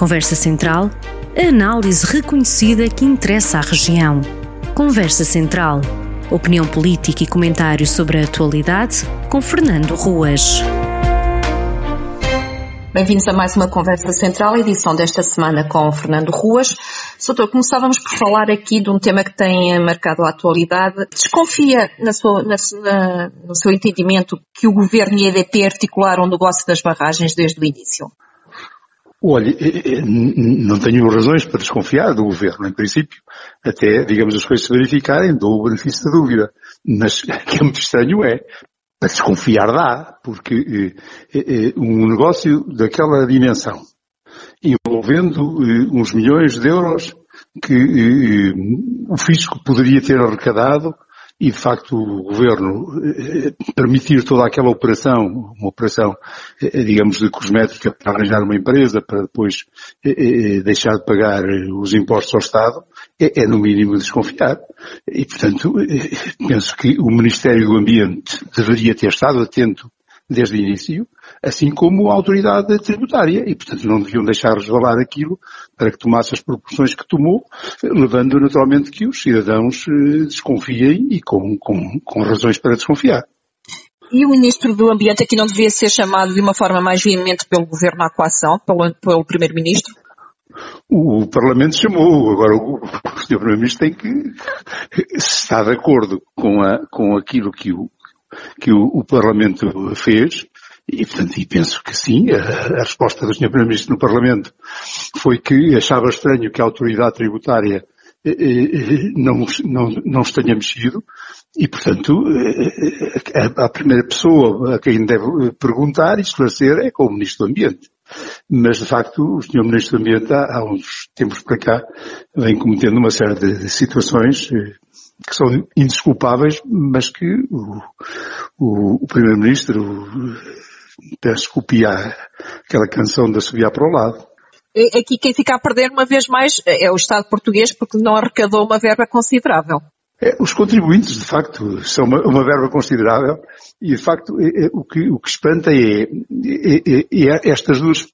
Conversa Central, a análise reconhecida que interessa à região. Conversa Central. Opinião política e comentários sobre a atualidade com Fernando Ruas. Bem-vindos a mais uma Conversa Central, edição desta semana com Fernando Ruas. Soutor, começávamos por falar aqui de um tema que tem marcado a atualidade. Desconfia, na sua, na, na, no seu entendimento, que o Governo e a EDP articularam o negócio das barragens desde o início? Olha, eh, eh, não tenho razões para desconfiar do governo, em princípio. Até, digamos, as coisas se verificarem, dou o benefício da dúvida. Mas que é muito estranho é, para desconfiar dá, porque eh, um negócio daquela dimensão, envolvendo uns milhões de euros que o fisco poderia ter arrecadado e de facto o governo eh, permitir toda aquela operação, uma operação, eh, digamos, de cosmética para arranjar uma empresa para depois eh, deixar de pagar os impostos ao Estado, é, é no mínimo desconfiar. E portanto, penso que o Ministério do Ambiente deveria ter estado atento desde o início, assim como a autoridade tributária, e portanto não deviam deixar resvalar aquilo para que tomasse as proporções que tomou, levando naturalmente que os cidadãos eh, desconfiem e com, com, com razões para desconfiar. E o Ministro do Ambiente aqui não devia ser chamado de uma forma mais veemente pelo Governo à coação, pelo, pelo Primeiro-Ministro? O Parlamento chamou, agora o, Sr. Primeiro-Ministro tem que estar de acordo com, a, com aquilo que o, que o, o Parlamento fez, e, portanto, e penso que sim, a, a resposta do Sr. Primeiro-Ministro no Parlamento foi que achava estranho que a autoridade tributária eh, eh, não, não, não se tenha mexido e, portanto, eh, a, a, primeira pessoa a quem deve perguntar e esclarecer é com o Ministro do Ambiente. Mas, de facto, o Sr. Ministro do Ambiente há, há uns tempos para cá vem cometendo uma série de situações que são indesculpáveis, mas que o, o, o Primeiro-Ministro peço copia aquela canção da Subir para o lado. Aqui quem fica a perder uma vez mais é o Estado português porque não arrecadou uma verba considerável. É, os contribuintes, de facto, são uma, uma verba considerável e, de facto, é, é, o, que, o que espanta é, é, é, é estas duas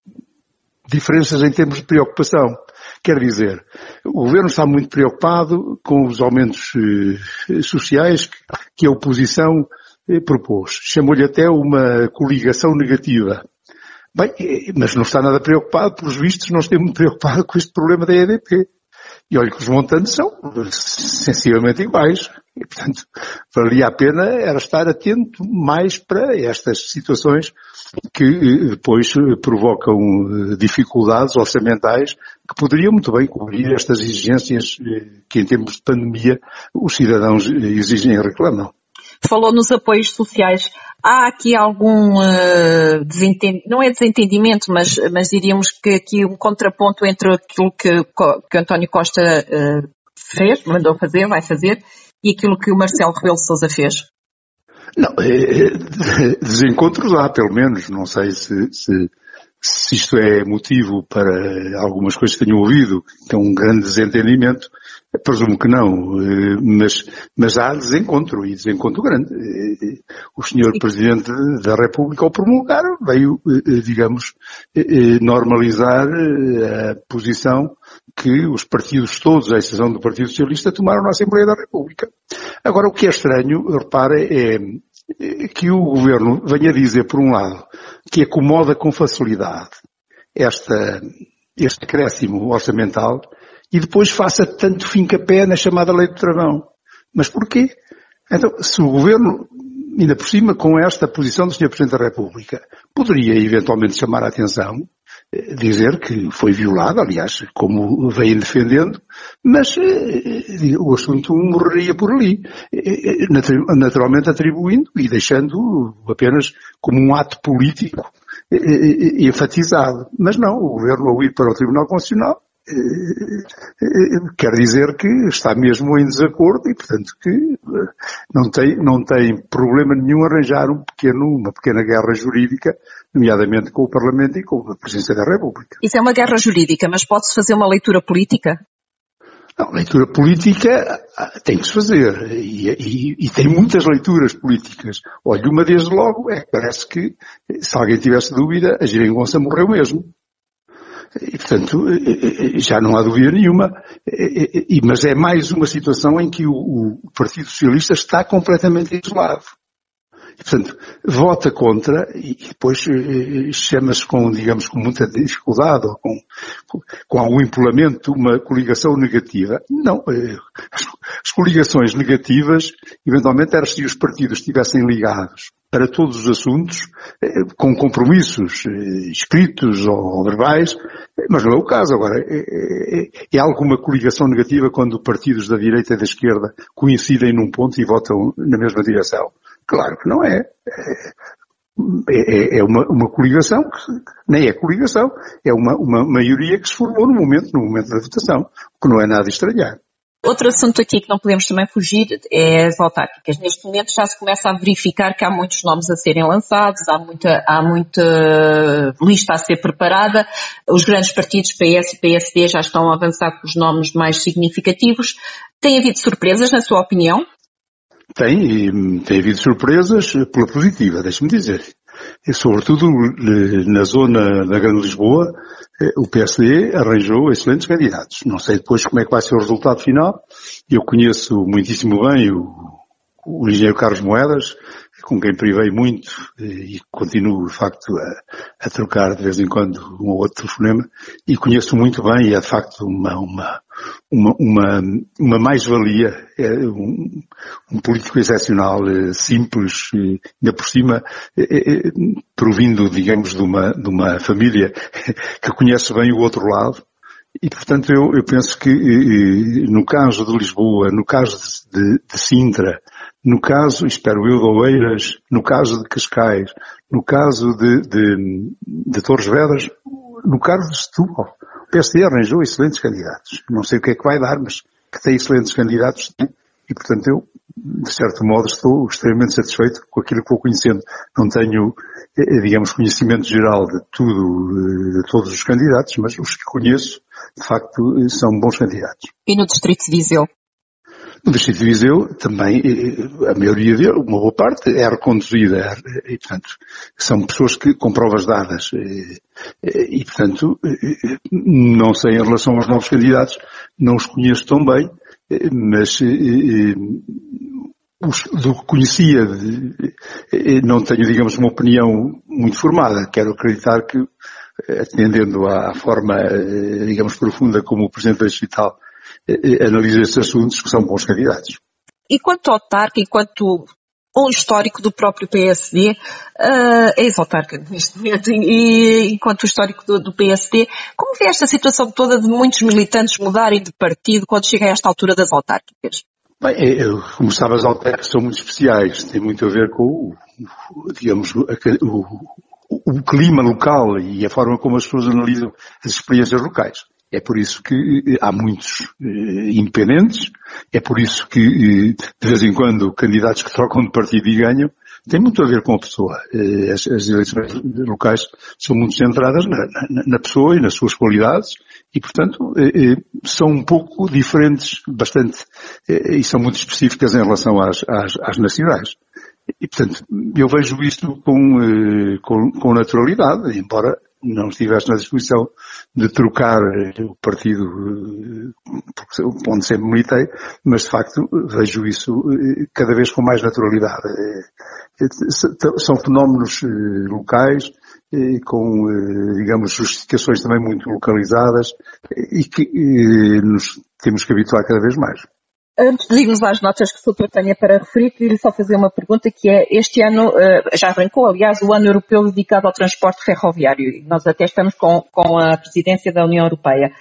diferenças em termos de preocupação. Quer dizer, o governo está muito preocupado com os aumentos eh, sociais que a oposição eh, propôs. Chamou-lhe até uma coligação negativa. Bem, eh, mas não está nada preocupado, pelos vistos, não esteve muito preocupado com este problema da EDP. E olha que os montantes são sensivelmente iguais. E, portanto, valia a pena era estar atento mais para estas situações que eh, depois eh, provocam eh, dificuldades orçamentais que poderiam muito bem cobrir estas exigências que em tempos de pandemia os cidadãos exigem e reclamam. Falou nos apoios sociais. Há aqui algum uh, desentendimento, não é desentendimento, mas, mas diríamos que aqui um contraponto entre aquilo que, que António Costa uh, fez, mandou fazer, vai fazer, e aquilo que o Marcelo Rebelo Sousa fez. Não, é, é, desencontros há, pelo menos. Não sei se, se, se, isto é motivo para algumas coisas que tenho ouvido, que é um grande desentendimento. Presumo que não, é, mas, mas há desencontro, e desencontro grande. O senhor Presidente da República, ao promulgar, veio, digamos, normalizar a posição que os partidos todos, à exceção do Partido Socialista, tomaram na Assembleia da República. Agora, o que é estranho, repare, é que o Governo venha dizer, por um lado, que acomoda com facilidade esta, este acréscimo orçamental e depois faça tanto fim-capé na chamada lei do travão. Mas porquê? Então, se o Governo, ainda por cima com esta posição do Sr. Presidente da República, poderia eventualmente chamar a atenção dizer que foi violada, aliás, como vem defendendo, mas eh, o assunto morreria por ali, eh, eh, naturalmente atribuindo e deixando apenas como um ato político enfatizado. Mas não, o governo ao ir para o Tribunal Constitucional quer dizer que está mesmo em desacordo e, portanto, que não tem, não tem problema nenhum arranjar um pequeno, uma pequena guerra jurídica nomeadamente com o Parlamento e com a Presidência da República. Isso é uma guerra jurídica, mas pode-se fazer uma leitura política? Não, leitura política tem que se fazer e, e, e, tem muitas leituras políticas. Olha, uma desde logo é que parece que se alguém tivesse dúvida, a Geringonça morreu mesmo. E, portanto, já não há dúvida nenhuma, mas é mais uma situação em que o Partido Socialista está completamente isolado. Portanto, vota contra e depois chama-se com, digamos, com muita dificuldade ou com, com algum empolamento uma coligação negativa. Não, eh, as coligações negativas, eventualmente, eram se os partidos estivessem ligados para todos os assuntos, eh, com compromissos escritos ou verbais, mas não é o caso. Agora, é, alguma coligação negativa quando partidos da direita e da esquerda coincidem num ponto e votam na mesma direção. Claro que não é. É, é, é uma, uma, coligação que nem é coligação, é uma, uma maioria que se formou no momento, no momento da votação, o que não é nada estranhar. Outro assunto aqui que não podemos também fugir é as autárquicas. Neste momento já se começa a verificar que há muitos nomes a serem lançados, há muita, há muita lista a ser preparada. Os grandes partidos PS e PSD já estão a avançar com os nomes mais significativos. Tem havido surpresas, na sua opinião? Tem, e tem havido surpresas pela positiva, deixe-me dizer. E, sobretudo na zona da Grande Lisboa, eh, o PSD arranjou excelentes candidatos. Não sei depois como é que vai ser o resultado final. Eu conheço muitíssimo bem o, o engenheiro Carlos Moedas, com quem privei muito e continuo, de facto, a, a, trocar de vez em quando um ou outro telefonema e conheço muito bem e é, de facto, uma, uma, uma, uma, uma mais-valia, é um, um, político excepcional, é, simples, ainda por cima, é, provindo, digamos, de uma, de uma família que conhece bem o outro lado, e, portanto, eu, eu penso que no caso de Lisboa, no caso de, de Sintra, no caso, espero eu, de Oeiras, no caso de Cascais, no caso de, de, de Torres Vedras, no caso de Setúbal, o PSD arranjou excelentes candidatos. Não sei o que é que vai dar, mas que tem excelentes candidatos e, portanto, eu, de certo modo, estou extremamente satisfeito com aquilo que vou conhecendo. Não tenho, eh, digamos, conhecimento geral de tudo, eh, de todos os candidatos, mas os que conheço, de facto, eh, são bons candidatos. E no Distrito de Viseu? No Distrito de Viseu também, a maioria dele, uma boa parte, é reconduzida e, portanto, são pessoas que, com provas dadas e, portanto, não sei em relação aos novos candidatos, não os conheço tão bem, mas os, do que conhecia, não tenho, digamos, uma opinião muito formada. Quero acreditar que, atendendo à forma, digamos, profunda como o Presidente da Digital analisa esses assuntos que são bons candidatos. E quanto ao TARC, e quanto um histórico do próprio PSD, uh, é ex-autarca neste momento, e, enquanto histórico do, do, PSD, como vê esta situação toda de muitos militantes mudarem de partido quando chega a esta altura das autárquicas? Bem, é, eu, como sabe, as autárquicas são muito especiais, tem muito a ver com o, digamos, o, o, o clima local e a forma como as pessoas analisam as experiências locais. É por isso que eh, há muitos eh, independentes, é por isso que eh, de vez em quando candidatos que trocam de partido e ganham, tem muito a ver com a pessoa. As, as eleições locais são muito centradas na, na, na, pessoa e nas suas qualidades e, portanto, são um pouco diferentes, bastante, e são muito específicas em relação às, às, às nacionais. E, portanto, eu vejo isto com, com, com naturalidade, embora não estivesse na disposição de trocar o partido onde sempre militei, mas de facto vejo isso eh, cada vez com mais naturalidade. Eh, eh, são fenómenos locais, com, digamos, justificações também muito localizadas e que nos temos que habituar cada vez mais. Antes de irmos às notas que o doutor tenha para referir, queria só fazer uma pergunta que é, este ano, eh, já arrancou, aliás, o ano europeu dedicado ao transporte ferroviário. Nós até estamos com, com a presidência da União Europeia.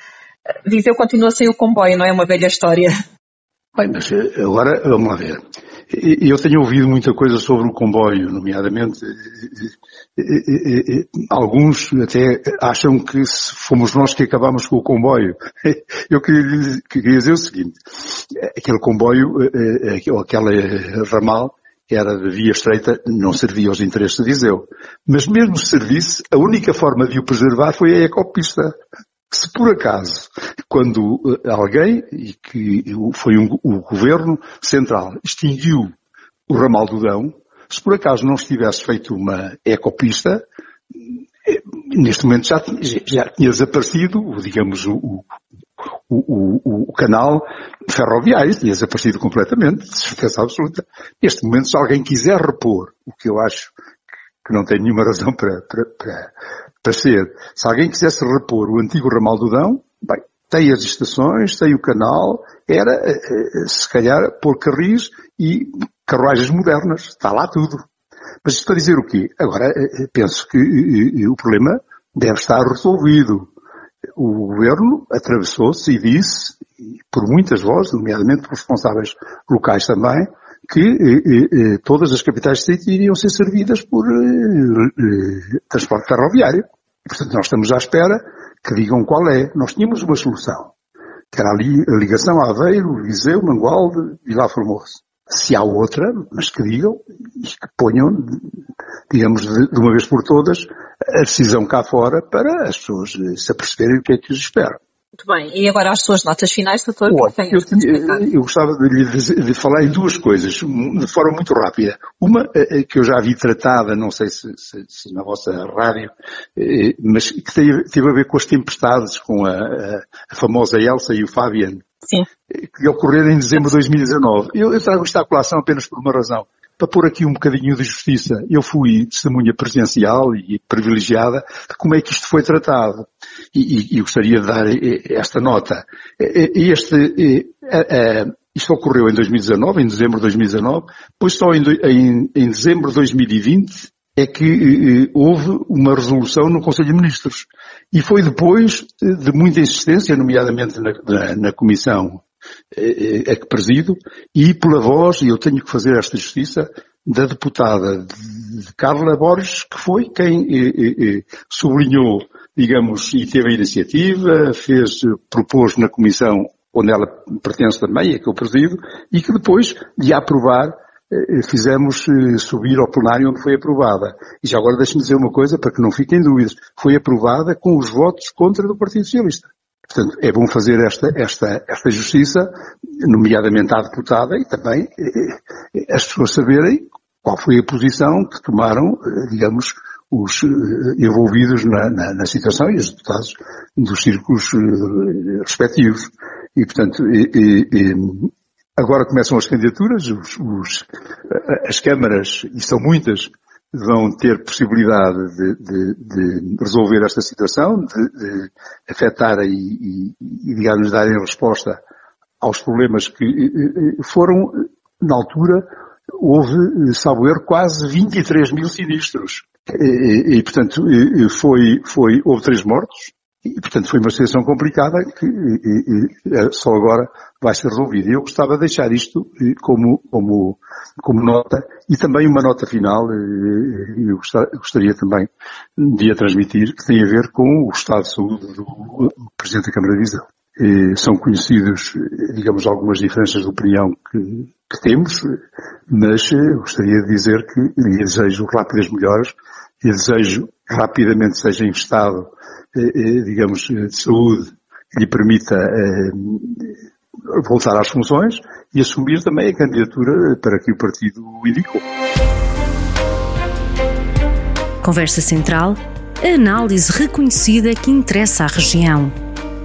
Viseu continua sem o comboio, não é uma velha história? Bem, mas eh, agora, vamos lá ver. Eu tenho ouvido muita coisa sobre o comboio, nomeadamente alguns até acham que fomos nós que acabamos com o comboio. Eu queria, dizer o seguinte, aquele comboio, eh, eh, ou aquele ramal, era de via estreita, não servia aos interesses de Viseu. Mas mesmo se servisse, a única forma de o preservar foi a ecopista. Se por acaso, quando eh, alguém, e que foi um, o governo central, extinguiu o ramal do Dão, se por acaso não se tivesse feito uma ecopista, neste momento já, já tinha desaparecido, digamos, o, o, o, o, canal ferroviário, tinha desaparecido completamente, de certeza absoluta. Neste momento, se alguém quiser repor, o que eu acho que não tem nenhuma razão para, para, para, para ser, se alguém quisesse repor o antigo ramal do Dão, bem, tem as estações, tem o canal, era, eh, eh, se calhar, pôr carris e carruagens modernas. Está lá tudo. Mas isto para dizer o quê? Agora, eh, penso que o problema deve estar resolvido. O governo atravessou-se e disse, por muitas vozes, nomeadamente por responsáveis locais também, que eh, eh, todas as capitais de sítio iriam ser servidas por eh, transporte ferroviário. E, portanto, nós estamos à espera que digam qual é. Nós tínhamos uma solução, que era a ligação a Aveiro, Viseu, Mangualde e Lá Formoso. Se há outra, mas que digam e que ponham, digamos, de, de uma vez por todas, a decisão cá fora para as pessoas se aperceberem o que é que os espera. Muito bem. E agora as suas notas finais, doutor? Olha, eu, eu, gostava de, de, de, falar em duas coisas, de forma muito rápida. Uma eh, eh, que eu já vi tratada, não sei se, se, se na vossa rádio, eh, mas que teve, teve, a ver com as tempestades, com a, a, a famosa Elsa e o Fabian. Sim. Que ocorreram em dezembro de 2019. Eu, eu trago esta colação apenas por uma razão para pôr aqui um bocadinho de justiça, eu fui testemunha presencial e privilegiada de como é que isto foi tratado. E, e, e gostaria de dar esta nota. Este, isto ocorreu em 2019, em dezembro de 2019, pois só em, em, em dezembro de 2020 é que houve uma resolução no Conselho de Ministros. E foi depois de muita insistência, nomeadamente na, na, na Comissão é que presido, e pela voz, e eu tenho que fazer esta justiça, da deputada de Carla Borges, que foi quem eh, eh, sublinhou, digamos, e teve a iniciativa, fez, propôs na comissão onde ela pertence também, é que eu presido, e que depois de aprovar eh, fizemos subir ao plenário onde foi aprovada. E já agora deixe-me dizer uma coisa para que não fiquem dúvidas. Foi aprovada com os votos contra do Partido Socialista. Portanto, é bom fazer esta, esta, esta justiça, nomeadamente à deputada, e também eh, eh, as pessoas saberem qual foi a posição que tomaram, eh, digamos, os envolvidos na, na, na situação e os deputados dos círculos respectivos. E, portanto, e, e, agora começam as candidaturas, os, os, as câmaras, e são muitas, vão ter possibilidade de, de, de resolver esta situação, de, de afetar e, e, digamos, darem resposta aos problemas que foram, na altura, houve, salvo erro, quase 23 mil sinistros. E, e portanto, foi, foi, houve três mortos, e, portanto, foi uma situação complicada que e, e, é, só agora vai ser resolvida. Eu gostava de deixar isto como, como, como nota e também uma nota final, eu gostaria também de a transmitir, que tem a ver com o estado de saúde do Presidente da Câmara de Visão. São conhecidos, digamos, algumas diferenças de opinião que, que temos, mas gostaria de dizer que lhe desejo rápidas melhoras e desejo rapidamente seja investado eh, eh, digamos, de saúde que lhe permita eh, voltar às funções e assumir também a candidatura para que o partido indicou. Conversa Central, a análise reconhecida que interessa à região.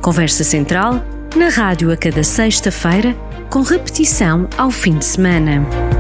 Conversa Central, na rádio a cada sexta-feira, com repetição ao fim de semana.